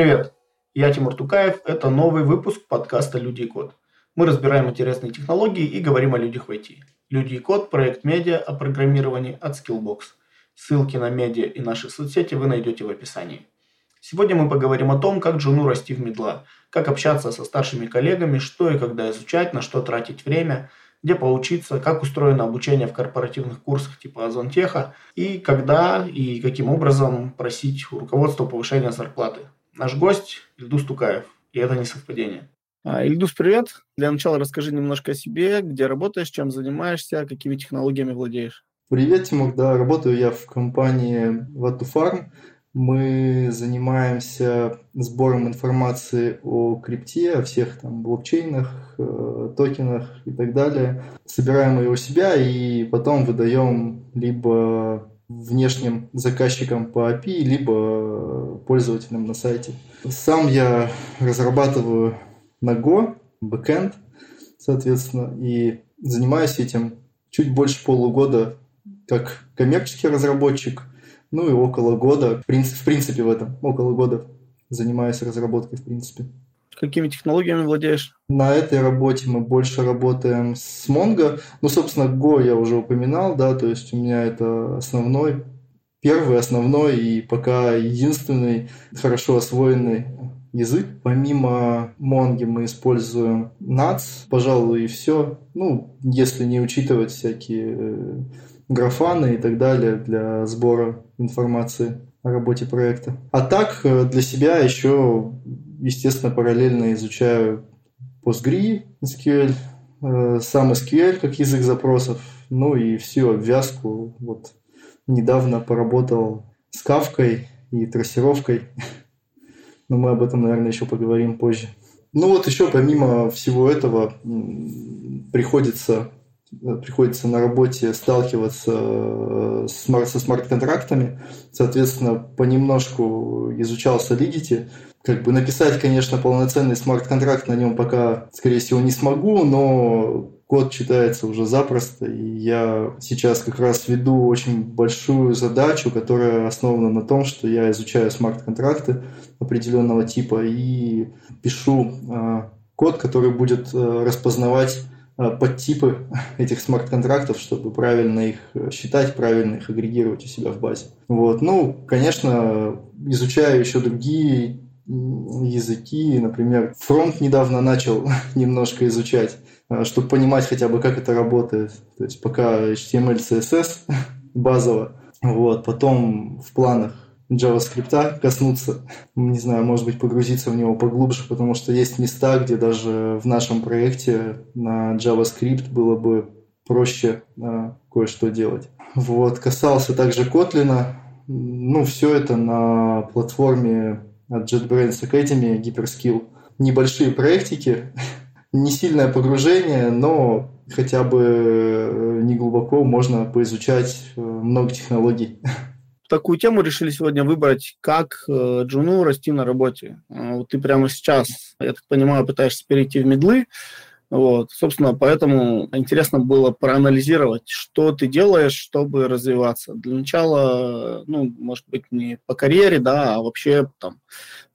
Привет, я Тимур Тукаев. Это новый выпуск подкаста «Люди и код». Мы разбираем интересные технологии и говорим о людях в IT. «Люди и код» – проект медиа о программировании от Skillbox. Ссылки на медиа и наши соцсети вы найдете в описании. Сегодня мы поговорим о том, как джуну расти в медла, как общаться со старшими коллегами, что и когда изучать, на что тратить время, где поучиться, как устроено обучение в корпоративных курсах типа Озонтеха и когда и каким образом просить у руководства повышения зарплаты. Наш гость Ильдус Тукаев, и это не совпадение. А, Ильдус, привет. Для начала расскажи немножко о себе, где работаешь, чем занимаешься, какими технологиями владеешь. Привет, Тимур. Да, работаю я в компании Vatufarm. Мы занимаемся сбором информации о крипте, о всех там блокчейнах, э, токенах и так далее. Собираем ее у себя и потом выдаем либо внешним заказчикам по API, либо пользователям на сайте. Сам я разрабатываю на Go, backend, соответственно, и занимаюсь этим чуть больше полугода как коммерческий разработчик – ну и около года, в принципе в этом, около года занимаюсь разработкой, в принципе. Какими технологиями владеешь? На этой работе мы больше работаем с Mongo. Ну, собственно, Go я уже упоминал, да, то есть у меня это основной, первый, основной и пока единственный хорошо освоенный язык. Помимо Монги мы используем NATS, пожалуй, и все. Ну, если не учитывать всякие э, графаны и так далее для сбора информации о работе проекта. А так э, для себя еще, естественно, параллельно изучаю PostgreSQL, SQL, э, сам SQL как язык запросов, ну и всю обвязку. Вот недавно поработал с кавкой и трассировкой, но мы об этом, наверное, еще поговорим позже. Ну вот еще помимо всего этого приходится приходится на работе сталкиваться э, со смарт-контрактами. Соответственно, понемножку изучал Solidity. Как бы написать, конечно, полноценный смарт-контракт на нем пока, скорее всего, не смогу, но код читается уже запросто, и я сейчас как раз веду очень большую задачу, которая основана на том, что я изучаю смарт-контракты определенного типа и пишу э, код, который будет э, распознавать подтипы этих смарт-контрактов, чтобы правильно их э, считать, правильно их агрегировать у себя в базе. Вот. Ну, конечно, изучаю еще другие языки, например, фронт недавно начал немножко изучать, э, чтобы понимать хотя бы, как это работает. То есть пока HTML, CSS базово, вот, потом в планах JavaScript коснуться, не знаю, может быть, погрузиться в него поглубже, потому что есть места, где даже в нашем проекте на JavaScript было бы проще э, кое-что делать. Вот, касался также Kotlin. Ну, все это на платформе от JetBrains Academy, Hyperskill. Небольшие проектики, не сильное погружение, но хотя бы э, не глубоко можно поизучать э, много технологий. такую тему решили сегодня выбрать, как э, джуну расти на работе. Э, вот ты прямо сейчас, я так понимаю, пытаешься перейти в медлы. Вот, собственно, поэтому интересно было проанализировать, что ты делаешь, чтобы развиваться. Для начала, ну, может быть, не по карьере, да, а вообще там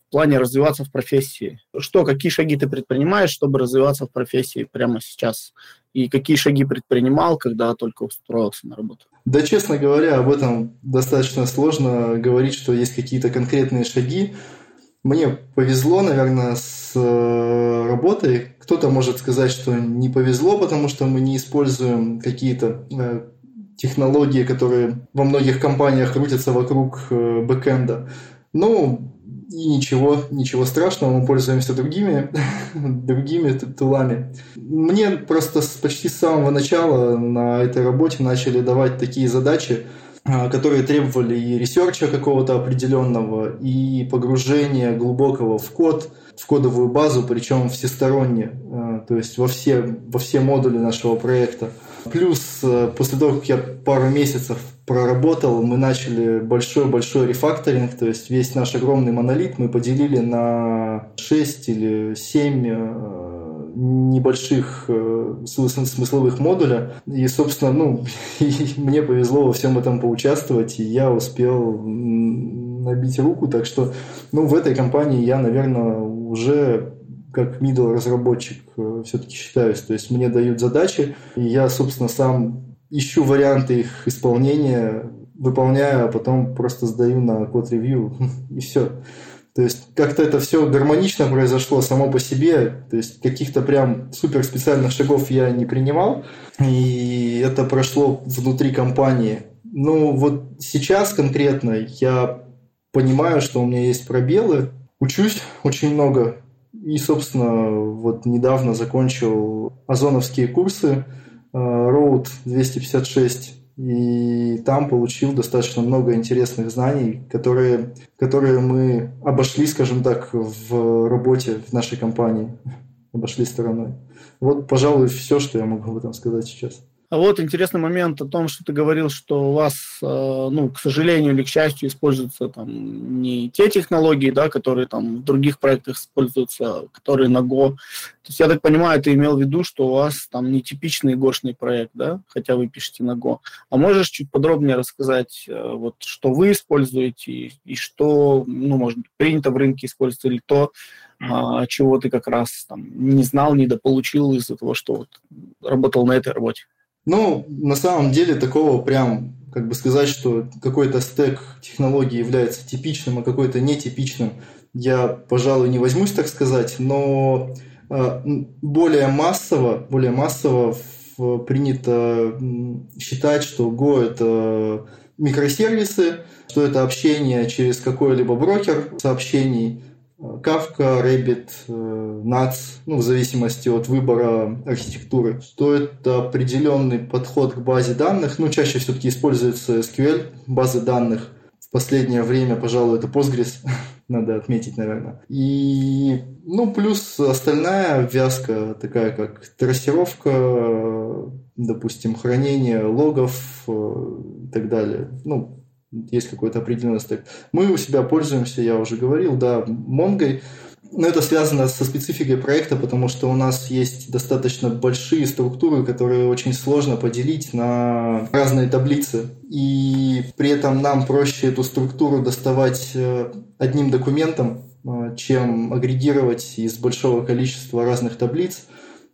в плане развиваться в профессии. Что, какие шаги ты предпринимаешь, чтобы развиваться в профессии прямо сейчас? И какие шаги предпринимал, когда только устроился на работу? Да, честно говоря, об этом достаточно сложно говорить, что есть какие-то конкретные шаги. Мне повезло, наверное, с э, работой. Кто-то может сказать, что не повезло, потому что мы не используем какие-то э, технологии, которые во многих компаниях крутятся вокруг э, бэкэнда. Ну, и ничего, ничего страшного, мы пользуемся другими, другими тулами. Мне просто почти с самого начала на этой работе начали давать такие задачи, а, которые требовали и research а какого-то определенного, и погружения глубокого в код, в кодовую базу, причем всесторонне, а, то есть во все, во все модули нашего проекта. Плюс э, после того, как я пару месяцев проработал, мы начали большой-большой рефакторинг, то есть весь наш огромный монолит мы поделили на 6 или 7 э, небольших э, смысловых модуля. И, собственно, ну, мне повезло во всем этом поучаствовать, и я успел набить руку. Так что, ну, в этой компании я, наверное, уже как middle разработчик э, все-таки считаюсь. То есть мне дают задачи, и я, собственно, сам ищу варианты их исполнения, выполняю, а потом просто сдаю на код-ревью, и все. То есть как-то это все гармонично произошло само по себе, то есть каких-то прям супер специальных шагов я не принимал, и это прошло внутри компании. Ну вот сейчас конкретно я понимаю, что у меня есть пробелы, учусь очень много, и, собственно, вот недавно закончил озоновские курсы э, Road 256 и там получил достаточно много интересных знаний, которые, которые мы обошли, скажем так, в работе в нашей компании, обошли стороной. Вот, пожалуй, все, что я могу об этом сказать сейчас. А вот интересный момент о том, что ты говорил, что у вас, э, ну, к сожалению или к счастью, используются там не те технологии, да, которые там в других проектах используются, которые на Go. То есть, я так понимаю, ты имел в виду, что у вас там нетипичный гошный проект, да, хотя вы пишете на Go. А можешь чуть подробнее рассказать, э, вот, что вы используете и, и что, ну, может быть, принято в рынке использовать, или то, а, чего ты как раз там не знал, недополучил из-за того, что вот работал на этой работе? Ну, на самом деле такого прям, как бы сказать, что какой-то стек технологий является типичным, а какой-то нетипичным, я, пожалуй, не возьмусь так сказать, но э, более массово, более массово принято считать, что Go это микросервисы, что это общение через какой-либо брокер сообщений, Kafka, Rabbit, э, NATS, ну, в зависимости от выбора архитектуры, что это определенный подход к базе данных. Ну, чаще все-таки используется SQL, базы данных. В последнее время, пожалуй, это Postgres, надо отметить, наверное. И, ну, плюс остальная вязка, такая как трассировка, допустим, хранение логов э, и так далее. Ну, есть какой-то определенный стек. Мы у себя пользуемся, я уже говорил, да, Монгой, но это связано со спецификой проекта, потому что у нас есть достаточно большие структуры, которые очень сложно поделить на разные таблицы. И при этом нам проще эту структуру доставать э, одним документом, э, чем агрегировать из большого количества разных таблиц.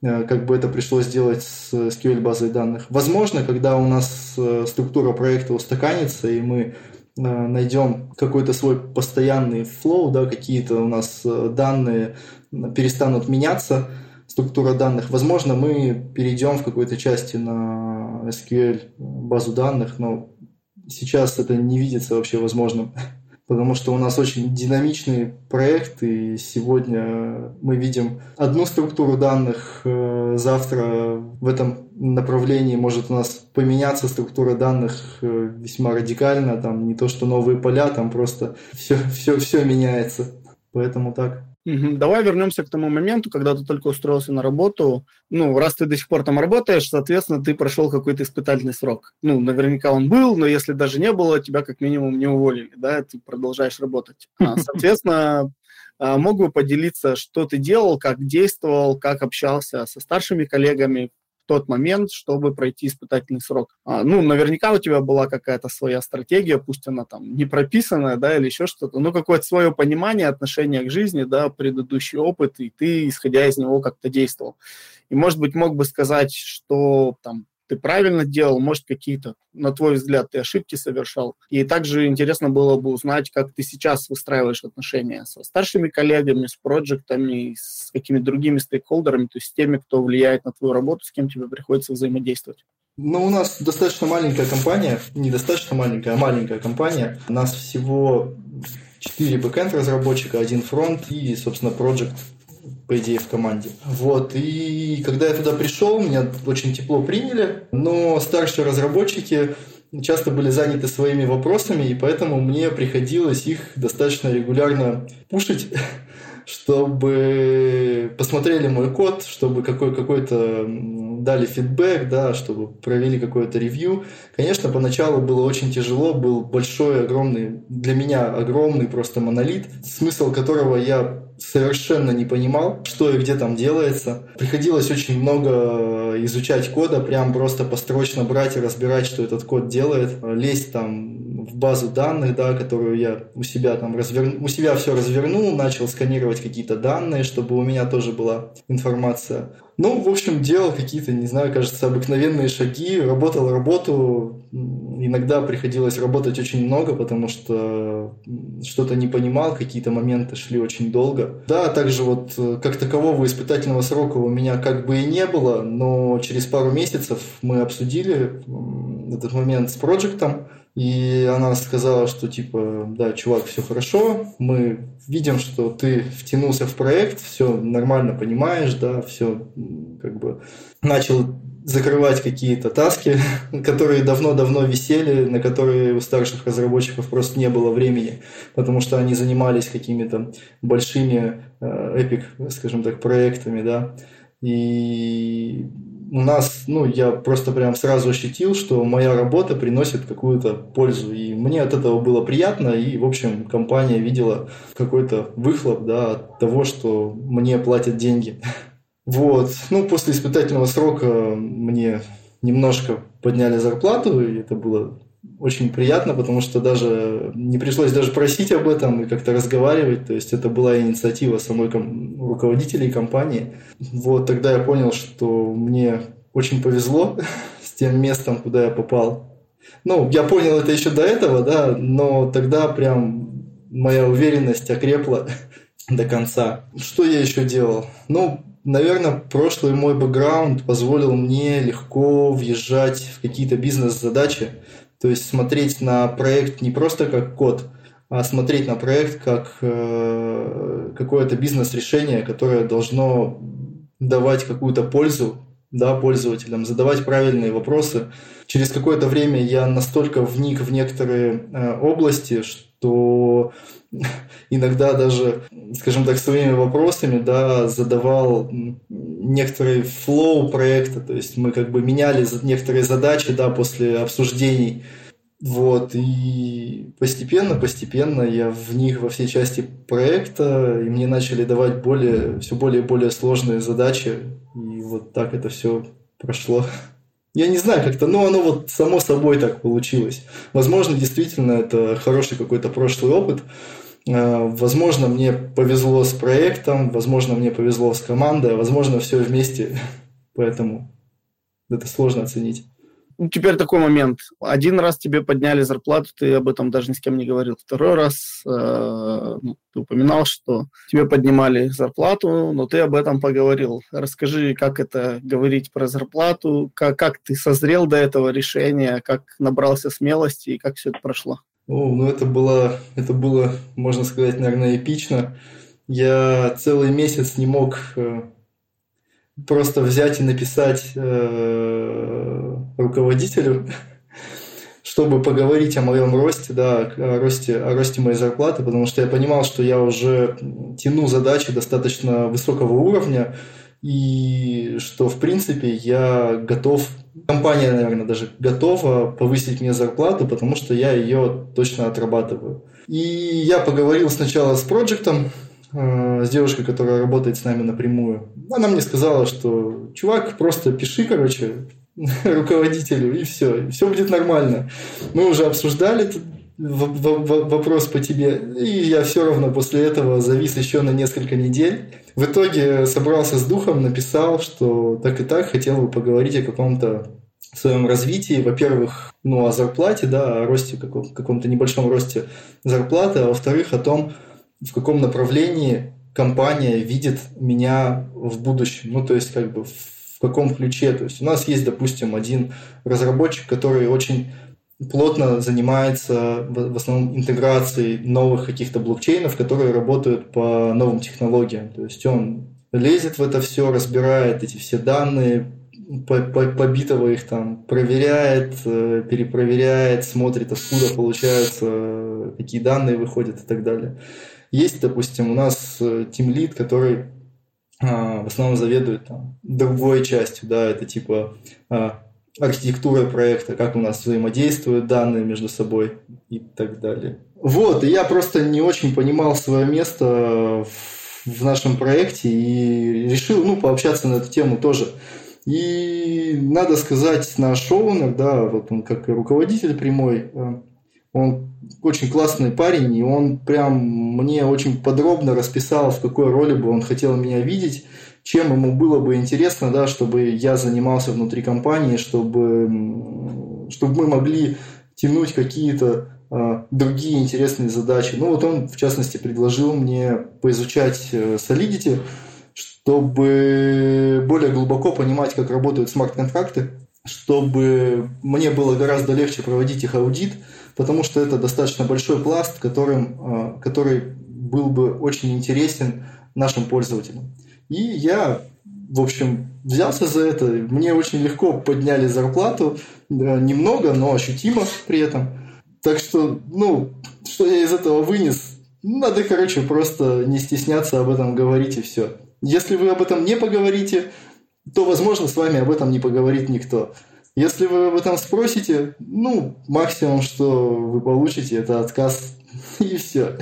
Э, как бы это пришлось сделать с SQL базой данных. Возможно, когда у нас э, структура проекта устаканится, и мы э, найдем какой-то свой постоянный флоу, да, какие-то у нас данные перестанут меняться, структура данных. Возможно, мы перейдем в какой-то части на SQL базу данных, но сейчас это не видится вообще возможным потому что у нас очень динамичный проект, и сегодня мы видим одну структуру данных, э, завтра в этом направлении может у нас поменяться структура данных э, весьма радикально, там не то что новые поля, там просто все, все, все меняется. Поэтому так. Угу. Давай вернемся к тому моменту, когда ты только устроился на работу. Ну, раз ты до сих пор там работаешь, соответственно, ты прошел какой-то испытательный срок. Ну, наверняка он был, но если даже не было, тебя как минимум не уволили, да, ты продолжаешь работать. А, соответственно, а, мог бы поделиться, что ты делал, как действовал, как общался со старшими коллегами тот момент, чтобы пройти испытательный срок. А, ну, наверняка у тебя была какая-то своя стратегия, пусть она там не прописанная, да, или еще что-то, но какое-то свое понимание, отношение к жизни, да, предыдущий опыт, и ты, исходя из него, как-то действовал. И, может быть, мог бы сказать, что там ты правильно делал, может, какие-то, на твой взгляд, ты ошибки совершал. И также интересно было бы узнать, как ты сейчас выстраиваешь отношения со старшими коллегами, с проектами, с какими-то другими стейкхолдерами, то есть с теми, кто влияет на твою работу, с кем тебе приходится взаимодействовать. Ну, у нас достаточно маленькая компания, недостаточно маленькая, а маленькая компания. У нас всего 4 бэкэнд разработчика, один фронт и, собственно, проект по идее, в команде. Вот, и когда я туда пришел, меня очень тепло приняли, но старшие разработчики часто были заняты своими вопросами, и поэтому мне приходилось их достаточно регулярно пушить, чтобы посмотрели мой код, чтобы какой- какой-то дали фидбэк, да, чтобы провели какое-то ревью. Конечно, поначалу было очень тяжело, был большой, огромный, для меня огромный просто монолит, смысл которого я совершенно не понимал, что и где там делается. Приходилось очень много изучать кода, прям просто построчно брать и разбирать, что этот код делает, лезть там в базу данных, да, которую я у себя там развернул, у себя все развернул, начал сканировать какие-то данные, чтобы у меня тоже была информация. Ну, в общем, делал какие-то, не знаю, кажется, обыкновенные шаги, работал работу. Иногда приходилось работать очень много, потому что что-то не понимал, какие-то моменты шли очень долго. Да, также вот э, как такового испытательного срока у меня как бы и не было, но через пару месяцев мы обсудили этот момент с проектом, и она сказала, что типа, да, чувак, все хорошо, мы видим, что ты втянулся в проект, все нормально понимаешь, да, все как бы начал закрывать какие-то таски, которые давно-давно висели, на которые у старших разработчиков просто не было времени, потому что они занимались какими-то большими эпик, скажем так, проектами, да, и нас, ну, я просто прям сразу ощутил, что моя работа приносит какую-то пользу. И мне от этого было приятно, и, в общем, компания видела какой-то выхлоп, да, от того, что мне платят деньги. Вот. Ну, после испытательного срока мне немножко подняли зарплату, и это было очень приятно, потому что даже не пришлось даже просить об этом и как-то разговаривать. То есть это была инициатива самой ком- руководителей компании. Вот тогда я понял, что мне очень повезло с тем местом, куда я попал. Ну, я понял это еще до этого, да, но тогда прям моя уверенность окрепла до конца. Что я еще делал? Ну, наверное, прошлый мой бэкграунд позволил мне легко въезжать в какие-то бизнес-задачи, то есть смотреть на проект не просто как код, а смотреть на проект как э, какое-то бизнес-решение, которое должно давать какую-то пользу да, пользователям, задавать правильные вопросы. Через какое-то время я настолько вник в некоторые э, области, что иногда даже, скажем так, своими вопросами да, задавал некоторый флоу проекта, то есть мы как бы меняли некоторые задачи да, после обсуждений. Вот, и постепенно, постепенно я в них во все части проекта, и мне начали давать более, все более и более сложные задачи, и вот так это все прошло. Я не знаю, как-то, но оно вот само собой так получилось. Возможно, действительно, это хороший какой-то прошлый опыт, Э, возможно, мне повезло с проектом, возможно, мне повезло с командой, а возможно, все вместе. Поэтому это сложно оценить. Ну, теперь такой момент. Один раз тебе подняли зарплату, ты об этом даже ни с кем не говорил. Второй раз э, ну, ты упоминал, что тебе поднимали зарплату, но ты об этом поговорил. Расскажи, как это говорить про зарплату, как, как ты созрел до этого решения, как набрался смелости и как все это прошло. О, ну это было, это было, можно сказать, наверное, эпично. Я целый месяц не мог э, просто взять и написать э, руководителю, чтобы поговорить о моем росте, да, о росте, о росте моей зарплаты, потому что я понимал, что я уже тяну задачи достаточно высокого уровня, и что, в принципе, я готов компания, наверное, даже готова повысить мне зарплату, потому что я ее точно отрабатываю. И я поговорил сначала с проектом, э, с девушкой, которая работает с нами напрямую. Она мне сказала, что чувак, просто пиши, короче, руководителю, и все, и все будет нормально. Мы уже обсуждали этот вопрос по тебе, и я все равно после этого завис еще на несколько недель. В итоге собрался с духом, написал, что так и так хотел бы поговорить о каком-то своем развитии. Во-первых, ну, о зарплате, да, о росте, каком- каком-то небольшом росте зарплаты, а во-вторых, о том, в каком направлении компания видит меня в будущем. Ну, то есть, как бы, в каком ключе. То есть, у нас есть, допустим, один разработчик, который очень плотно занимается в основном интеграцией новых каких-то блокчейнов, которые работают по новым технологиям. То есть он лезет в это все, разбирает эти все данные, побитого их там проверяет, э, перепроверяет, смотрит, откуда получаются, какие данные выходят и так далее. Есть, допустим, у нас э, который а, в основном заведует там, другой частью, да, это типа а, архитектура проекта, как у нас взаимодействуют данные между собой и так далее. Вот, и я просто не очень понимал свое место в нашем проекте и решил, ну, пообщаться на эту тему тоже. И надо сказать, наш оунер, да, вот он как руководитель прямой, э, Он очень классный парень, и он прям мне очень подробно расписал, в какой роли бы он хотел меня видеть, чем ему было бы интересно, да, чтобы я занимался внутри компании, чтобы, чтобы мы могли тянуть какие-то э, другие интересные задачи. Ну вот он, в частности, предложил мне поизучать э, Solidity, чтобы более глубоко понимать, как работают смарт-контракты, чтобы мне было гораздо легче проводить их аудит, потому что это достаточно большой пласт, которым, а, который был бы очень интересен нашим пользователям. И я, в общем, взялся за это. Мне очень легко подняли зарплату, немного, но ощутимо при этом. Так что, ну, что я из этого вынес? Надо, короче, просто не стесняться об этом говорить и все. Если вы об этом не поговорите, то, возможно, с вами об этом не поговорит никто. Если вы об этом спросите, ну, максимум, что вы получите, это отказ, и все.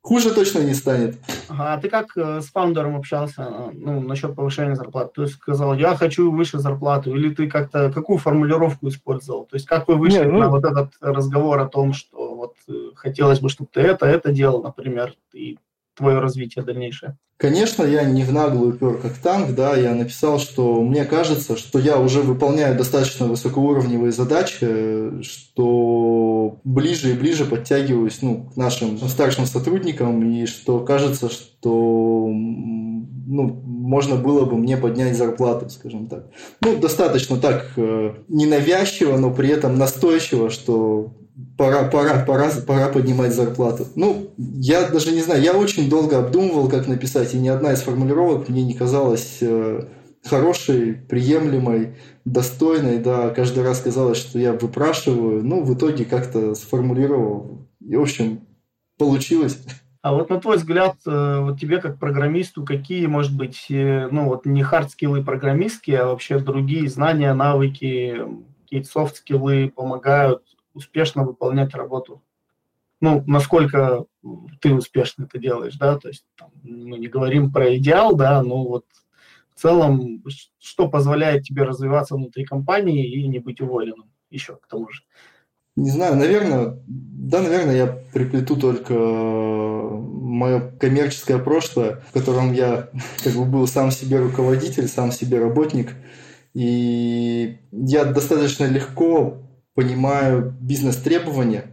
Хуже точно не станет. Ага, а ты как э, с фаундером общался э, ну, насчет повышения зарплаты? То есть сказал, я хочу выше зарплату, или ты как-то какую формулировку использовал? То есть как вы вышли не, ну... на вот этот разговор о том, что вот э, хотелось бы, чтобы ты это, это делал, например, и твое развитие дальнейшее? Конечно, я не в наглую пер как танк, да, я написал, что мне кажется, что я уже выполняю достаточно высокоуровневые задачи, что ближе и ближе подтягиваюсь ну, к нашим старшим сотрудникам, и что кажется, что ну, можно было бы мне поднять зарплату, скажем так. Ну, достаточно так э, ненавязчиво, но при этом настойчиво, что пора, пора, пора, пора поднимать зарплату. Ну, я даже не знаю, я очень долго обдумывал, как написать, и ни одна из формулировок мне не казалась э, хорошей, приемлемой, достойной, да, каждый раз казалось, что я выпрашиваю, ну, в итоге как-то сформулировал, и, в общем, получилось. А вот на твой взгляд, э, вот тебе как программисту, какие, может быть, э, ну вот не hard skill ы программистские, а вообще другие знания, навыки, какие-то софт-скиллы помогают успешно выполнять работу. Ну, насколько ты успешно это делаешь, да, то есть там, мы не говорим про идеал, да, но вот в целом, что позволяет тебе развиваться внутри компании и не быть уволенным еще к тому же. Не знаю, наверное, да, наверное, я приплету только мое коммерческое прошлое, в котором я как бы был сам себе руководитель, сам себе работник. И я достаточно легко понимаю бизнес-требования.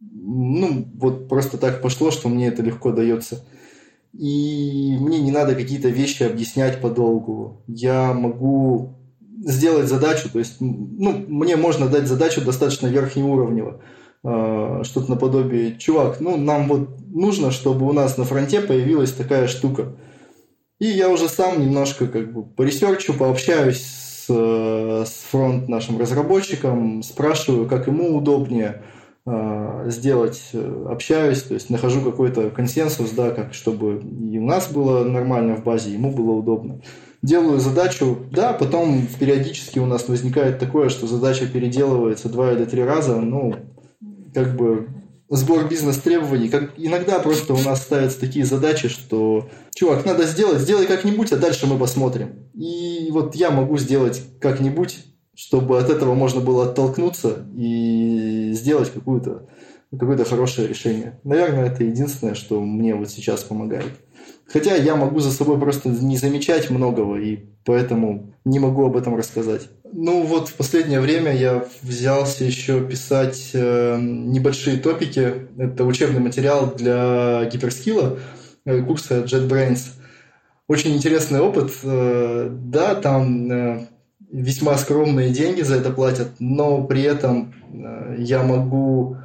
Ну, вот просто так пошло, что мне это легко дается. И мне не надо какие-то вещи объяснять подолгу. Я могу сделать задачу, то есть, ну, мне можно дать задачу достаточно верхнеуровнево. Э, что-то наподобие, чувак, ну, нам вот нужно, чтобы у нас на фронте появилась такая штука. И я уже сам немножко как бы по research у, пообщаюсь с фронт нашим разработчиком, спрашиваю, как ему удобнее э, сделать, э, общаюсь, то есть нахожу какой-то консенсус, да, как чтобы и у нас было нормально в базе, ему было удобно. Делаю задачу, да, потом периодически у нас возникает такое, что задача переделывается два или три раза, ну, как бы сбор бизнес-требований. Как иногда просто у нас ставятся такие задачи, что, чувак, надо сделать, сделай как-нибудь, а дальше мы посмотрим. И вот я могу сделать как-нибудь, чтобы от этого можно было оттолкнуться и сделать какую-то какое-то хорошее решение. Наверное, это единственное, что мне вот сейчас помогает. Хотя я могу за собой просто не замечать многого, и поэтому не могу об этом рассказать. Ну вот в последнее время я взялся еще писать э, небольшие топики. Это учебный материал для гиперскилла, э, курса JetBrains. Очень интересный опыт. Э, да, там э, весьма скромные деньги за это платят, но при этом э, я могу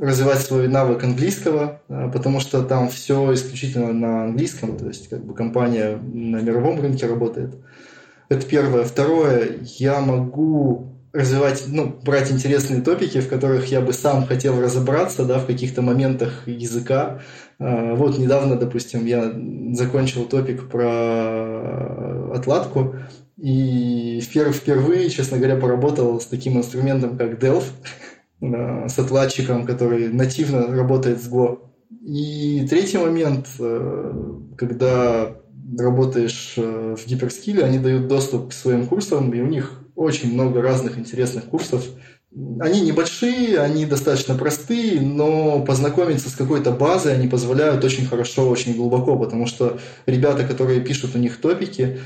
развивать свой навык английского, э, потому что там все исключительно на английском, то есть как бы компания на мировом рынке работает. Это первое. Второе, я могу развивать, ну, брать интересные топики, в которых я бы сам хотел разобраться, да, в каких-то моментах языка. Э, вот недавно, допустим, я закончил топик про отладку, и впервые, честно говоря, поработал с таким инструментом, как Delph, э, с отладчиком, который нативно работает с Go. И третий момент, э, когда работаешь э, в гиперскиле, они дают доступ к своим курсам, и у них очень много разных интересных курсов. они небольшие, они достаточно простые, но познакомиться с какой-то базой они позволяют очень хорошо, очень глубоко, потому что ребята, которые пишут у них топики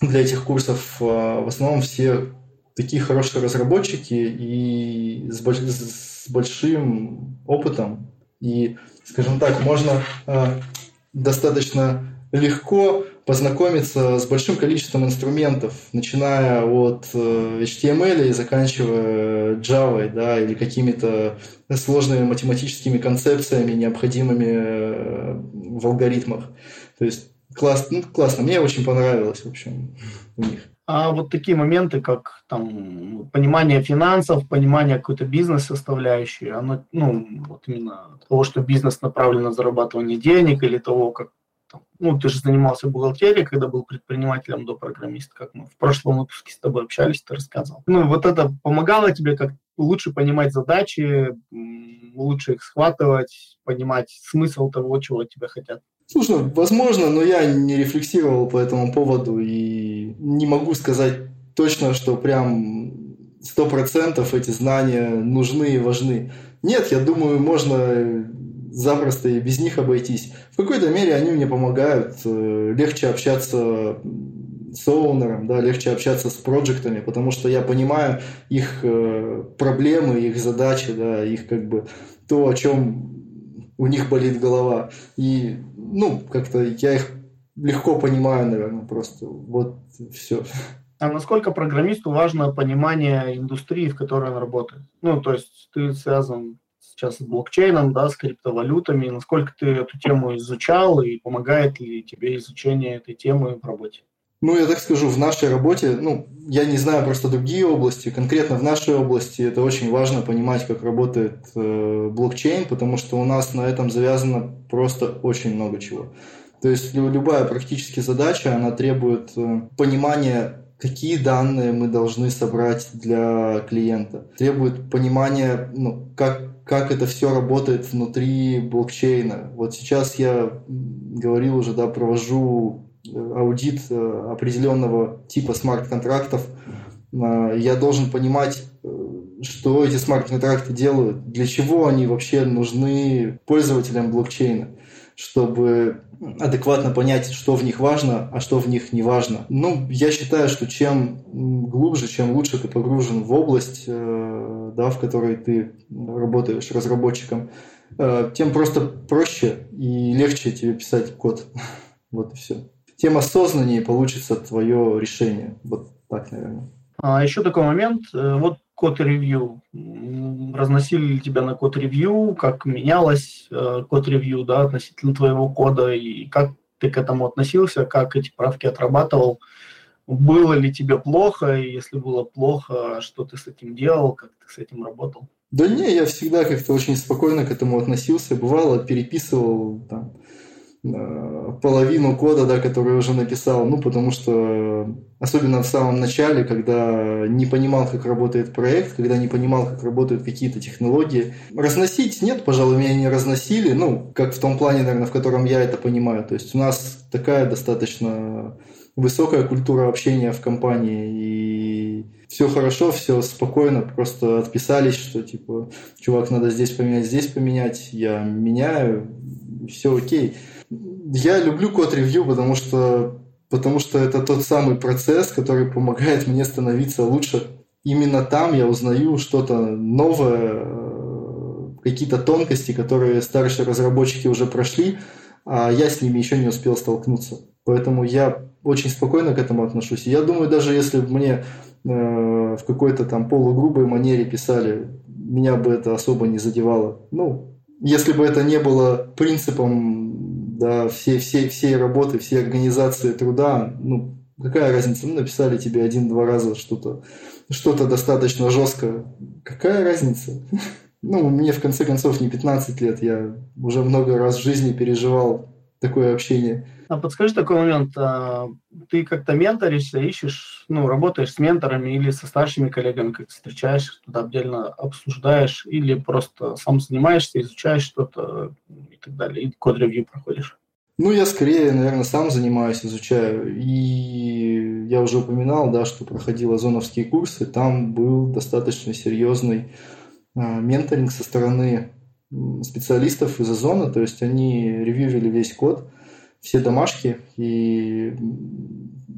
для этих курсов, а, в основном все такие хорошие разработчики и с, больш... с большим опытом. И, скажем так, можно э, достаточно легко познакомиться с большим количеством инструментов, начиная от э, HTML и заканчивая Java, да, или какими-то сложными математическими концепциями, необходимыми э, в алгоритмах. То есть класс, ну, классно, мне очень понравилось, в общем, у них. А вот такие моменты, как там понимание финансов, понимание какой-то бизнес-составляющей, оно, ну, вот именно того, что бизнес направлен на зарабатывание денег или того, как ну, ты же занимался бухгалтерией, когда был предпринимателем до программиста, как мы в прошлом выпуске с тобой общались, ты рассказывал. Ну, вот это помогало тебе как лучше понимать задачи, лучше их схватывать, понимать смысл того, чего от тебя хотят. Слушай, ну, возможно, но я не рефлексировал по этому поводу и не могу сказать точно, что прям сто процентов эти знания нужны и важны. Нет, я думаю, можно запросто и без них обойтись. В какой-то мере они мне помогают э, легче общаться с оунером, да, легче общаться с проектами, потому что я понимаю их э, проблемы, их задачи, да, их как бы то, о чем у них болит голова. И, ну, как-то я их легко понимаю, наверное, просто. Вот все. А насколько программисту важно понимание индустрии, в которой он работает? Ну, то есть ты связан сейчас с блокчейном, да, с криптовалютами. Насколько ты эту тему изучал и помогает ли тебе изучение этой темы в работе? Ну, я так скажу, в нашей работе, ну, я не знаю просто другие области, конкретно в нашей области это очень важно понимать, как работает э, блокчейн, потому что у нас на этом завязано просто очень много чего. То есть любая практически задача, она требует э, понимания какие данные мы должны собрать для клиента. Требует понимания, ну, как, как это все работает внутри блокчейна. Вот сейчас я говорил уже, да, провожу аудит э, определенного типа смарт-контрактов, э, я должен понимать, э, что эти смарт-контракты делают, для чего они вообще нужны пользователям блокчейна, чтобы адекватно понять, что в них важно, а что в них не важно. Ну, я считаю, что чем глубже, чем лучше ты погружен в область, да, в которой ты работаешь разработчиком, тем просто проще и легче тебе писать код. Вот и все тем осознаннее получится твое решение. Вот так, наверное. А еще такой момент. Э, вот код-ревью. Разносили ли тебя на код-ревью? Как менялось э, код-ревью да, относительно твоего кода? И как ты к этому относился? Как эти правки отрабатывал? Было ли тебе плохо? И если было плохо, что ты с этим делал? Как ты с этим работал? Да не, я всегда как-то очень спокойно к этому относился. Бывало, переписывал там, половину кода, да, который уже написал, ну, потому что, особенно в самом начале, когда не понимал, как работает проект, когда не понимал, как работают какие-то технологии. Разносить нет, пожалуй, меня не разносили, ну, как в том плане, наверное, в котором я это понимаю. То есть у нас такая достаточно высокая культура общения в компании, и все хорошо, все спокойно, просто отписались, что типа, чувак, надо здесь поменять, здесь поменять, я меняю, все окей. Я люблю код-ревью, потому что, потому что это тот самый процесс, который помогает мне становиться лучше. Именно там я узнаю что-то новое, э, какие-то тонкости, которые старшие разработчики уже прошли, а я с ними еще не успел столкнуться. Поэтому я очень спокойно к этому отношусь. Я думаю, даже если бы мне э, в какой-то там полугрубой манере писали, меня бы это особо не задевало. Ну, если бы это не было принципом да, всей, всей, всей работы, всей организации труда, ну, какая разница, ну, написали тебе один-два раза что-то, что-то достаточно жесткое, какая разница? Ну, мне в конце концов не 15 лет, я уже много раз в жизни переживал такое общение. А подскажи такой момент, а, ты как-то менторишься, ищешь, ну, работаешь с менторами или со старшими коллегами, как встречаешь, что-то отдельно обсуждаешь, или просто сам занимаешься, изучаешь что-то так далее, и код-ревью проходишь? Ну, я скорее, наверное, сам занимаюсь, изучаю. И я уже упоминал, да, что проходил озоновские курсы, там был достаточно серьезный а, менторинг со стороны специалистов из Озона, то есть они ревьювили весь код, все домашки, и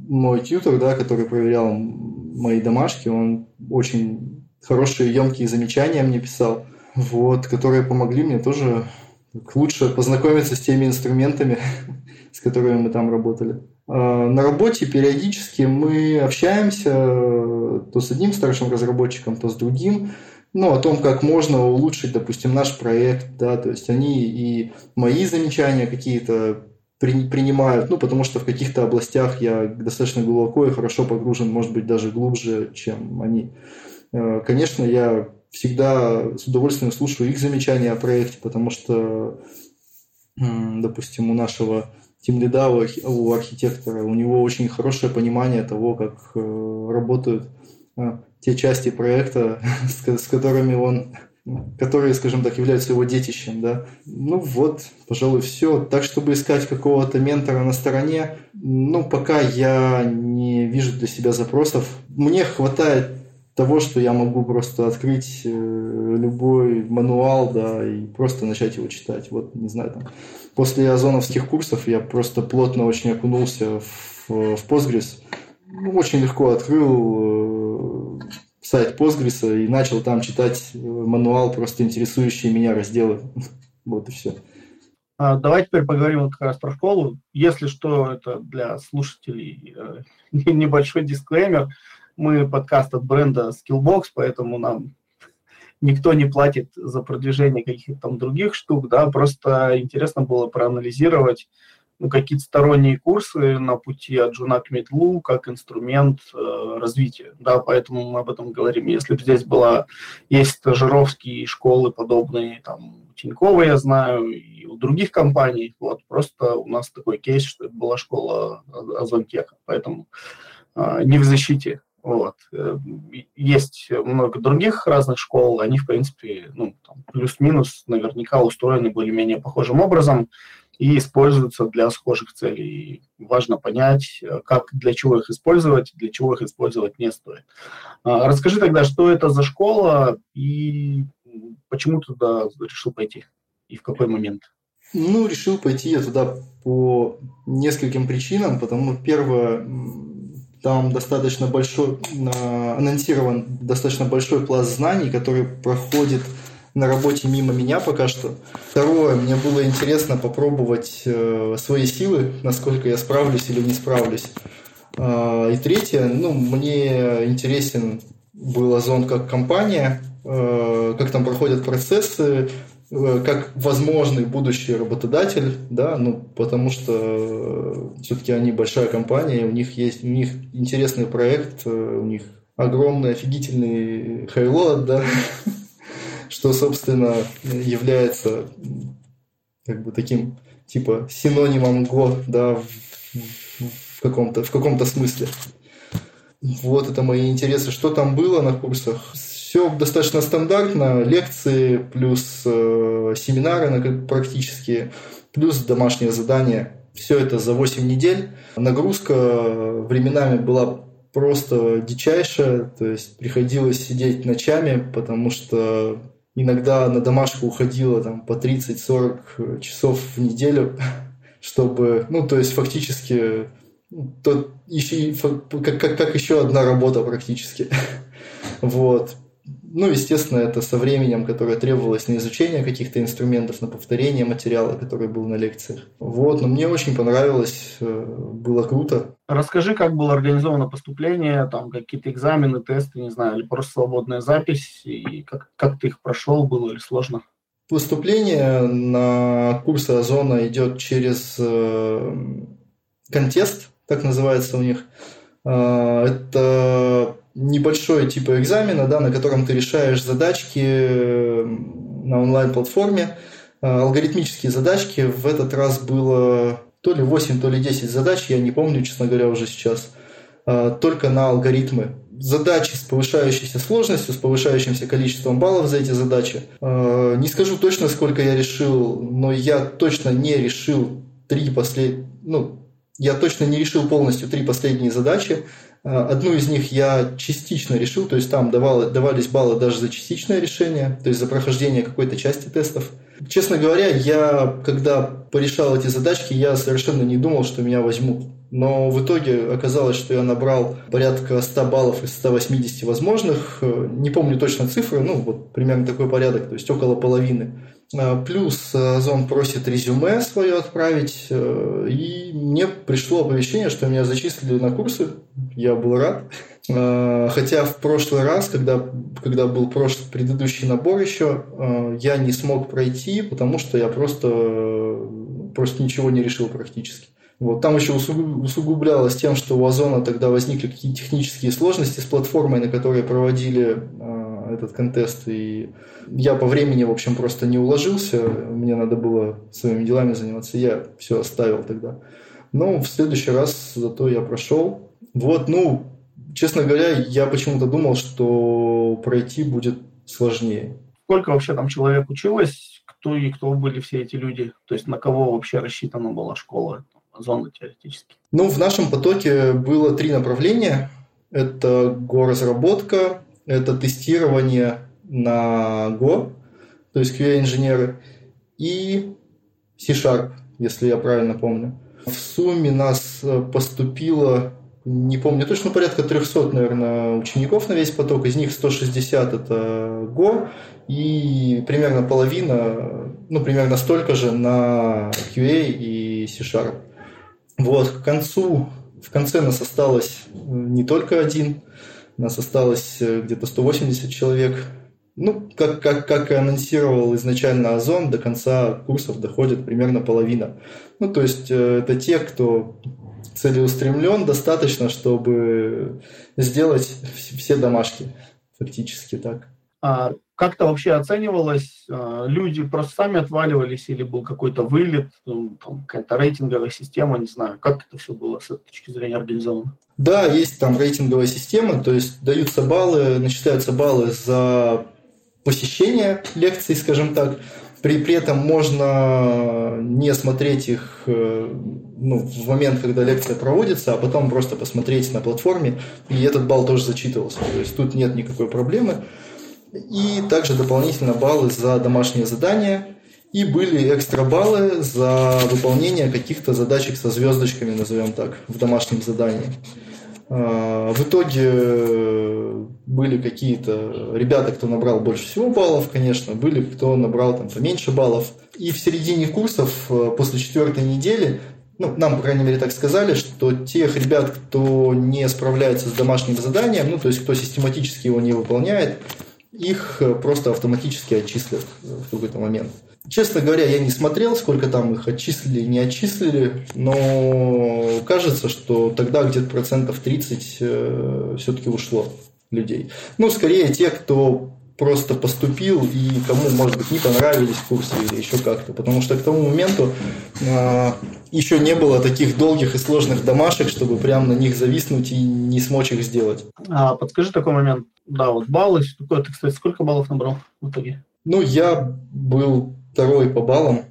мой тьютер, да, который проверял мои домашки, он очень хорошие, емкие замечания мне писал, вот, которые помогли мне тоже лучше познакомиться с теми инструментами, с которыми мы там работали. А, на работе периодически мы общаемся то с одним старшим разработчиком, то с другим, ну, о том, как можно улучшить, допустим, наш проект, да, то есть они и мои замечания какие-то при, принимают, ну, потому что в каких-то областях я достаточно глубоко и хорошо погружен, может быть, даже глубже, чем они. Э, конечно, я всегда с удовольствием слушаю их замечания о проекте, потому что, допустим, у нашего тимлида, у архитектора, у него очень хорошее понимание того, как э, работают э, те части проекта, с которыми он которые, скажем так, являются его детищем, да. Ну вот, пожалуй, все. Так, чтобы искать какого-то ментора на стороне, ну, пока я не вижу для себя запросов. Мне хватает того, что я могу просто открыть э, любой мануал, да, и просто начать его читать. Вот, не знаю, там, после озоновских курсов я просто плотно очень окунулся в, в Postgres. Ну, очень легко открыл э, сайт Postgres и начал там читать э, мануал, просто интересующие меня разделы. Вот и все. А, давай теперь поговорим как раз про школу. Если что, это для слушателей небольшой дисклеймер – мы подкаст от бренда Skillbox, поэтому нам никто не платит за продвижение каких-то там других штук, да, просто интересно было проанализировать ну, какие-то сторонние курсы на пути от джуна к мидлу как инструмент э, развития, да, поэтому мы об этом говорим. Если бы здесь была, есть стажировские школы подобные, там, Тинькова, я знаю, и у других компаний, вот, просто у нас такой кейс, что это была школа Ozon Tech а, поэтому э, не в защите вот. Э, есть много других разных школ, они, в принципе, ну, плюс-минус наверняка устроены более-менее похожим образом и используются для схожих целей. Важно понять, э, как, для чего их использовать, для чего их использовать не стоит. А, расскажи тогда, что это за школа и почему туда решил пойти и в какой момент? Ну, решил пойти я туда по нескольким причинам, потому первое, там достаточно большой, анонсирован достаточно большой пласт знаний, который проходит на работе мимо меня пока что. Второе, мне было интересно попробовать э, свои силы, насколько я справлюсь или не справлюсь. Э, и третье, ну, мне интересен был Озон как компания, э, как там проходят процессы, как возможный будущий работодатель, да, ну, потому что э, все-таки они большая компания, у них есть, у них интересный проект, э, у них огромный, офигительный хайлот, да, что, собственно, является как бы таким, типа, синонимом Go, да, в каком-то в каком-то смысле. Вот это мои интересы. Что там было на курсах? Все достаточно стандартно, лекции плюс э, семинары на, практически, плюс домашнее задание. Все это за 8 недель. Нагрузка временами была просто дичайшая, то есть приходилось сидеть ночами, потому что иногда на домашку уходило там по 30-40 часов в неделю, чтобы, ну, то есть фактически ну, то еще, как, как, как еще одна работа практически. Вот. Ну, естественно, это со временем, которое требовалось на изучение каких-то инструментов, на повторение материала, который был на лекциях. Вот, но мне очень понравилось, э, было круто. Расскажи, как было организовано поступление, там какие-то экзамены, тесты, не знаю, или просто свободная запись, и как, как ты их прошел, было или сложно? Поступление на курсы Озона идет через э, контест, так называется у них. Э, это небольшой типа экзамена, да, на котором ты решаешь задачки э, на онлайн-платформе, э, алгоритмические задачки. В этот раз было то ли 8, то ли 10 задач, я не помню, честно говоря, уже сейчас, э, только на алгоритмы. Задачи с повышающейся сложностью, с повышающимся количеством баллов за эти задачи. Не скажу точно, сколько я решил, но я точно не решил три послед... ну, Я точно не решил полностью три последние задачи. А, одну из них я частично решил, то есть там давало, давались баллы даже за частичное решение, то есть за прохождение какой-то части тестов. Честно говоря, я, когда порешал эти задачки, я совершенно не думал, что меня возьмут. Но в итоге оказалось, что я набрал порядка 100 баллов из 180 возможных. Не помню точно цифры, ну вот примерно такой порядок, то есть около половины. А, плюс Озон просит резюме свое отправить, э, и мне пришло оповещение, что меня зачислили на курсы. Я был рад. Хотя в прошлый раз, когда, когда был прошлый, предыдущий набор еще, я не смог пройти, потому что я просто, просто ничего не решил практически. Вот. Там еще усугублялось тем, что у Озона тогда возникли какие-то технические сложности с платформой, на которой проводили этот контест, и я по времени, в общем, просто не уложился, мне надо было своими делами заниматься, я все оставил тогда. Но в следующий раз зато я прошел. Вот, ну, честно говоря, я почему-то думал, что пройти будет сложнее. Сколько вообще там человек училось? Кто и кто были все эти люди? То есть на кого вообще рассчитана была школа, зона теоретически? Ну, в нашем потоке было три направления. Это горазработка, это тестирование на Go, то есть QA-инженеры, и C-Sharp, если я правильно помню. В сумме нас э, поступило, не помню точно, порядка 300, наверное, учеников на весь поток, из них 160 это Go, и примерно половина, ну, примерно столько же на QA и C-Sharp. Вот, к концу, в конце нас осталось э, не только один, нас осталось э, где-то 180 человек. Ну, как, как, как и анонсировал изначально Озон, до конца курсов доходит примерно половина. Ну, то есть э, это те, кто целеустремлен достаточно, чтобы сделать все домашки, фактически так. А как-то вообще оценивалось, а, люди просто сами отваливались или был какой-то вылет, ну, какая-то рейтинговая система, не знаю, как это все было с этой точки зрения организовано? Да, есть там рейтинговая система, то есть даются баллы, начисляются баллы за посещение лекций, скажем так. При, при этом можно не смотреть их э, ну, в момент, когда лекция проводится, а потом просто посмотреть на платформе, и этот балл тоже зачитывался. То есть тут нет никакой проблемы. И также дополнительно баллы за домашние задания. И были экстра баллы за выполнение каких-то задачек со звездочками, назовем так, в домашнем задании. А, в итоге э, были какие-то ребята, кто набрал больше всего баллов, конечно, были, кто набрал там поменьше баллов. И в середине курсов, э, после четвертой недели, ну, нам, по крайней мере, так сказали, что тех ребят, кто не справляется с домашним заданием, ну, то есть кто систематически его не выполняет, их э, просто автоматически отчислят в какой-то момент. Честно говоря, я не смотрел, сколько там их отчислили, не отчислили, но кажется, что тогда где-то процентов 30 э, все-таки ушло людей. Ну, скорее те, кто просто поступил и кому, может быть, не понравились курсы или еще как-то. Потому что к тому моменту э, еще не было таких долгих и сложных домашек, чтобы прямо на них зависнуть и не смочь их сделать. А, подскажи такой момент. Да, вот баллы, такое, ты, кстати, сколько баллов набрал в итоге? Ну, я был второй по баллам.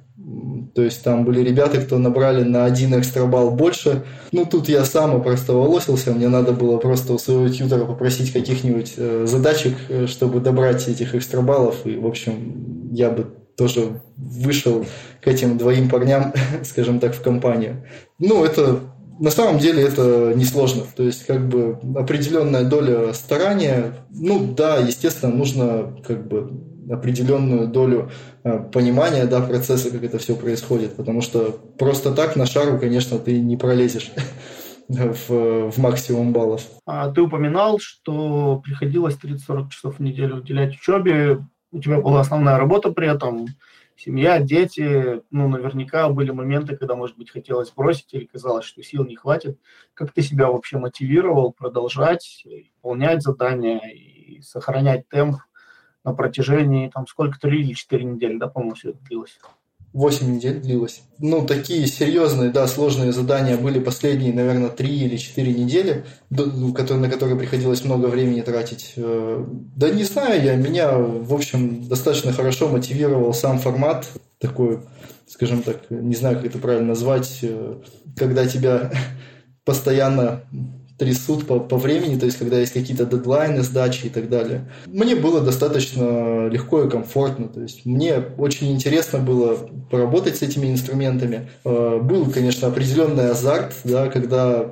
То есть там были ребята, кто набрали на один экстра балл больше. Ну, тут я сам просто волосился, мне надо было просто у своего тьютера попросить каких-нибудь э, задачек, э, чтобы добрать этих экстра баллов. И, в общем, я бы тоже вышел к этим двоим парням, скажем так, в компанию. Ну, это на самом деле это несложно. То есть, как бы определенная доля старания. Ну да, естественно, нужно как бы определенную долю э, понимания да, процесса, как это все происходит. Потому что просто так на шару, конечно, ты не пролезешь в, в максимум баллов. А ты упоминал, что приходилось 30-40 часов в неделю уделять учебе. У тебя была основная работа при этом, семья, дети. Ну, наверняка были моменты, когда, может быть, хотелось бросить или казалось, что сил не хватит. Как ты себя вообще мотивировал продолжать, выполнять задания и сохранять темп на протяжении там сколько-то или 4 недели, да, по-моему, все это длилось? 8 недель длилось. Ну, такие серьезные, да, сложные задания были последние, наверное, 3 или 4 недели, на которые приходилось много времени тратить. Э, да не знаю я, меня, в общем, достаточно хорошо мотивировал сам формат такой, скажем так, не знаю, как это правильно назвать, э, когда тебя постоянно трясут по, по времени, то есть когда есть какие-то дедлайны сдачи и так далее. Мне было достаточно легко и комфортно, то есть мне очень интересно было поработать с этими инструментами. Э, был, конечно, определенный азарт, да, когда,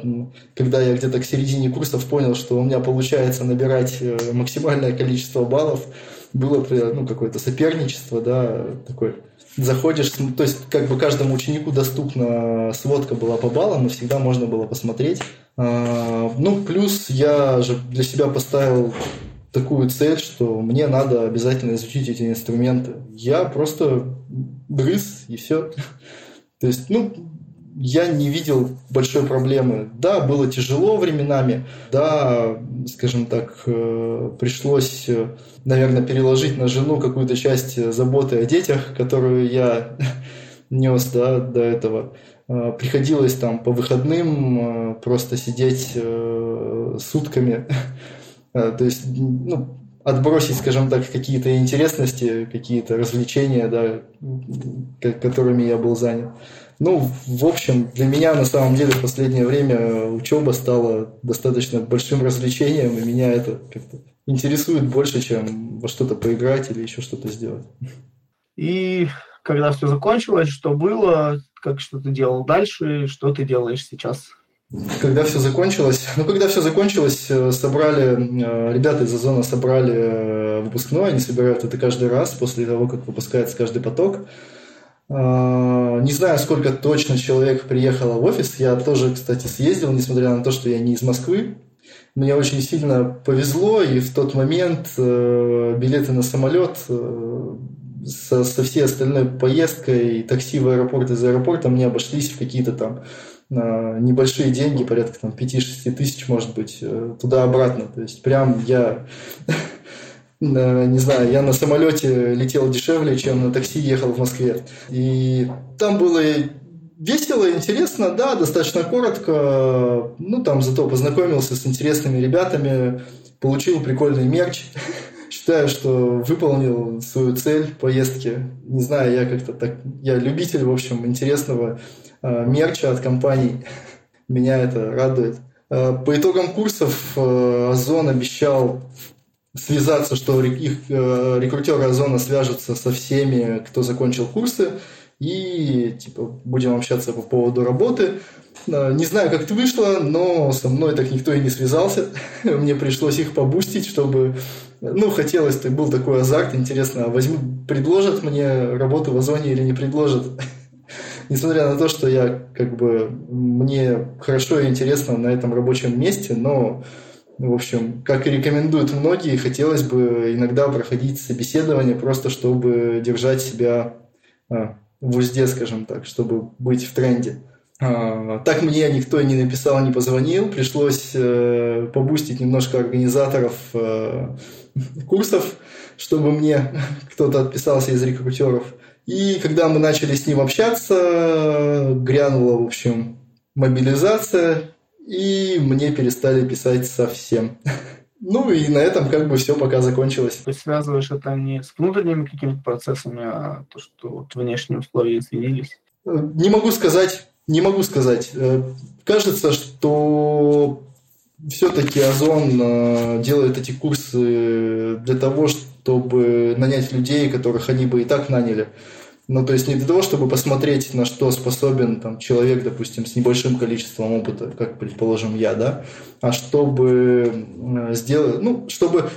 когда я где-то к середине курсов понял, что у меня получается набирать э, максимальное количество баллов, было ну, какое-то соперничество, да, такое заходишь, то есть как бы каждому ученику доступна сводка была по баллам, но всегда можно было посмотреть. А, ну, плюс я же для себя поставил такую цель, что мне надо обязательно изучить эти инструменты. Я просто грыз и все. То есть, ну, я не видел большой проблемы. Да, было тяжело временами, да, скажем так, э, пришлось, э, наверное, переложить на жену какую-то часть заботы о детях, которую я нес да, до этого. Э, приходилось там по выходным просто сидеть сутками. То есть, ну, отбросить, скажем так, какие-то интересности, какие-то развлечения, да, которыми я был занят. Ну, в общем, для меня на самом деле в последнее время учеба стала достаточно большим развлечением, и меня это как-то интересует больше, чем во что-то поиграть или еще что-то сделать. И когда все закончилось, что было, как что ты делал дальше, что ты делаешь сейчас? Когда все закончилось, ну, когда все закончилось, э, собрали, э, ребята из Озона собрали э, выпускной, они собирают это каждый раз после того, как выпускается каждый поток. А, не знаю, сколько точно человек приехало в офис. Я тоже, кстати, съездил, несмотря на то, что я не из Москвы. Мне очень сильно повезло, и в тот момент билеты на самолет со, со всей остальной поездкой, такси в аэропорт из аэропорта мне обошлись в какие-то там э, небольшие деньги, порядка там 5-6 тысяч, может быть, э, туда-обратно. То есть прям я не знаю, я на самолете летел дешевле, чем на такси ехал в Москве. И там было весело, интересно, да, достаточно коротко. Ну, там зато познакомился с интересными ребятами, получил прикольный мерч. Считаю, что выполнил свою цель поездки. Не знаю, я как-то так... Я любитель, в общем, интересного э, мерча от компаний. Меня это радует. Э, по итогам курсов э, Озон обещал связаться, что их э, рекрутеры Озона свяжутся со всеми, кто закончил курсы, и типа будем общаться по поводу работы. Э, не знаю, как это вышло, но со мной так никто и не связался. Мне пришлось их побустить, чтобы... Ну, хотелось, был такой азарт, интересно, а возьму, предложат мне работу в Озоне или не предложат. Несмотря на то, что я как бы мне хорошо и интересно на этом рабочем месте, но в общем, как и рекомендуют многие, хотелось бы иногда проходить собеседование просто, чтобы держать себя а, в узде, скажем так, чтобы быть в тренде. А, так мне никто не написал, не позвонил. Пришлось э, побустить немножко организаторов э, курсов, чтобы мне кто-то отписался из рекрутеров. И когда мы начали с ним общаться, грянула, в общем, мобилизация, и мне перестали писать совсем. Ну и на этом как бы все пока закончилось. Есть связываешь это не с внутренними какими-то процессами, а то, что вот внешние условия изменились? Не могу сказать, не могу сказать. Э, кажется, что все-таки Озон э, делает эти курсы для того, чтобы нанять людей, которых они бы и так наняли. Ну, то есть не для того, чтобы посмотреть, на что способен там, человек, допустим, с небольшим количеством опыта, как, предположим, я, да, а чтобы сделать, ну, чтобы,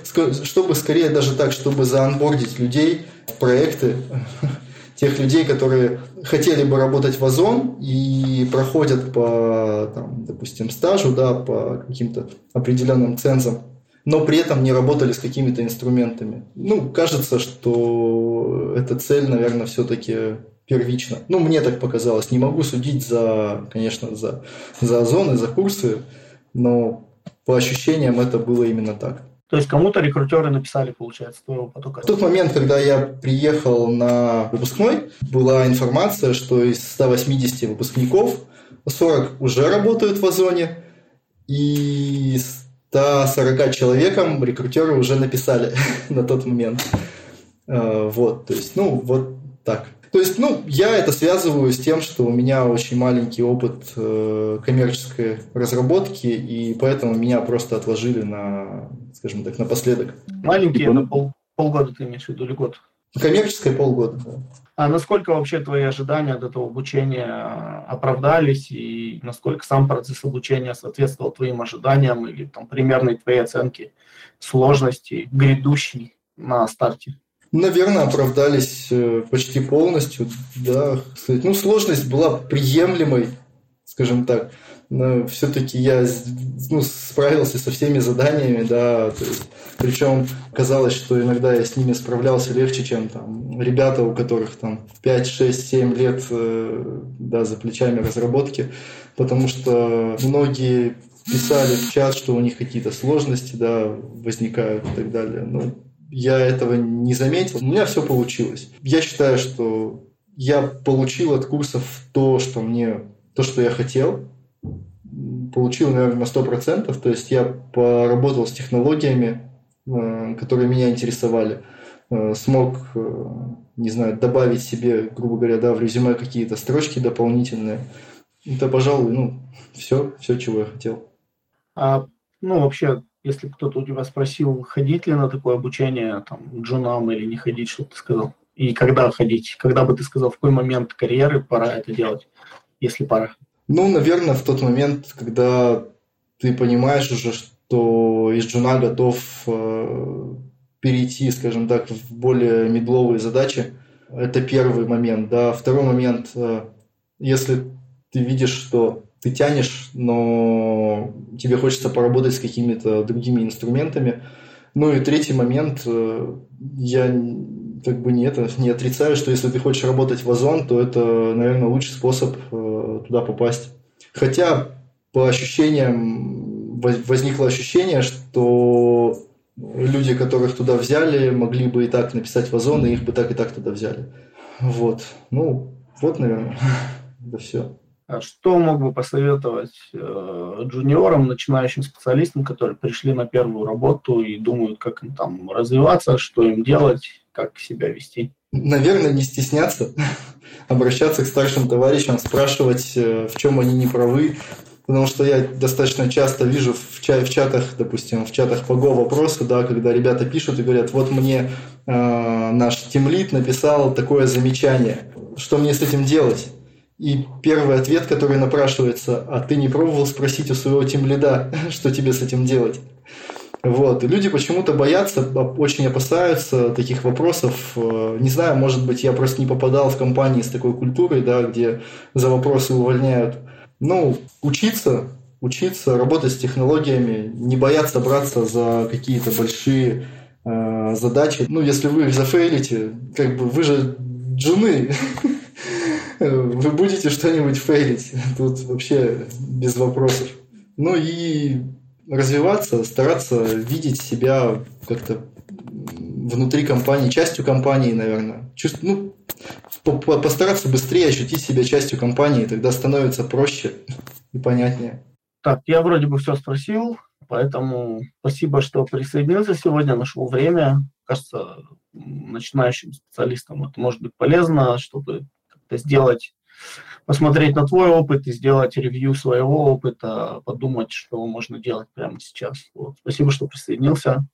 чтобы скорее даже так, чтобы заанбордить людей в проекты, тех людей, которые хотели бы работать в Озон и проходят по, там, допустим, стажу, да, по каким-то определенным цензам, но при этом не работали с какими-то инструментами. Ну, кажется, что эта цель, наверное, все-таки первична. Ну, мне так показалось. Не могу судить за, конечно, за, за озоны, за курсы, но по ощущениям это было именно так. То есть кому-то рекрутеры написали, получается, твоего потока? В тот момент, когда я приехал на выпускной, была информация, что из 180 выпускников 40 уже работают в Озоне, и 140 человекам рекрутеры уже написали на тот момент. Э, вот, то есть, ну, вот так. То есть, ну, я это связываю с тем, что у меня очень маленький опыт э, коммерческой разработки, и поэтому меня просто отложили на, скажем так, напоследок. Маленький это пол, полгода ты имеешь в виду или год? Коммерческое полгода, да. А насколько вообще твои ожидания от этого обучения оправдались, и насколько сам процесс обучения соответствовал твоим ожиданиям или там примерной твоей оценке сложности грядущей на старте? Наверное, оправдались э, почти полностью, да. Ну, сложность была приемлемой, скажем так. Но все-таки я ну, справился со всеми заданиями, да, то есть, причем казалось, что иногда я с ними справлялся легче, чем там ребята, у которых там 5, 6, 7 лет э, да, за плечами разработки, потому что многие писали в чат, что у них какие-то сложности да, возникают и так далее. Ну, я этого не заметил. У меня все получилось. Я считаю, что я получил от курсов то, что мне, то, что я хотел. Получил, наверное, на 100%. То есть я поработал с технологиями, э, которые меня интересовали. Э, смог, э, не знаю, добавить себе, грубо говоря, да, в резюме какие-то строчки дополнительные. Это, пожалуй, ну, все, все, чего я хотел. А, ну, вообще, если кто-то у тебя спросил, ходить ли на такое обучение, там, джунам или не ходить, что ты сказал? И когда ходить? Когда бы ты сказал, в какой момент карьеры пора это делать, если пора? Ну, наверное, в тот момент, когда ты понимаешь уже, что из джуна готов э, перейти, скажем так, в более медловые задачи. Это первый момент. Да. Второй момент, э, если ты видишь, что ты тянешь, но тебе хочется поработать с какими-то другими инструментами. Ну и третий момент, э, я как бы не, это, не отрицаю, что если ты хочешь работать в Озон, то это, наверное, лучший способ э, туда попасть. Хотя по ощущениям возникло ощущение, что люди, которых туда взяли, могли бы и так написать в Озон, и их бы так и так туда взяли. Вот. Ну, вот, наверное, да все. А что мог бы посоветовать э, джуниорам, начинающим специалистам, которые пришли на первую работу и думают, как им там развиваться, что им делать, как себя вести? Наверное, не стесняться, обращаться к старшим товарищам, спрашивать, э, в чем они не правы, потому что я достаточно часто вижу в, ча- в чатах, допустим, в чатах Go вопросы, да, когда ребята пишут и говорят, вот мне э, наш тимлит написал такое замечание, что мне с этим делать? И первый ответ, который напрашивается, а ты не пробовал спросить у своего тимлида, что тебе с этим делать? Вот. И люди почему-то боятся, очень опасаются таких вопросов. Э, не знаю, может быть, я просто не попадал в компании с такой культурой, да, где за вопросы увольняют. Ну, учиться, учиться, работать с технологиями, не бояться браться за какие-то большие э, задачи. Ну, если вы их зафейлите, как бы вы же джуны, вы будете что-нибудь фейлить. Тут вообще без вопросов. Ну и развиваться, стараться видеть себя как-то внутри компании, частью компании, наверное. Чувств, ну, постараться быстрее ощутить себя частью компании, тогда становится проще и понятнее. Так, я вроде бы все спросил, поэтому спасибо, что присоединился сегодня, нашел время. Кажется, начинающим специалистам это может быть полезно, чтобы как-то сделать, посмотреть на твой опыт и сделать ревью своего опыта, подумать, что можно делать прямо сейчас. Вот. Спасибо, что присоединился.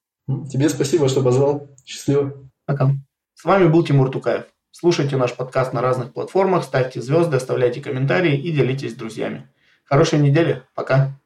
Тебе спасибо, что позвал. Счастливо. Пока. С вами был Тимур Тукаев. Слушайте наш подкаст на разных платформах, ставьте звезды, оставляйте комментарии и делитесь с друзьями. Хорошей недели. Пока.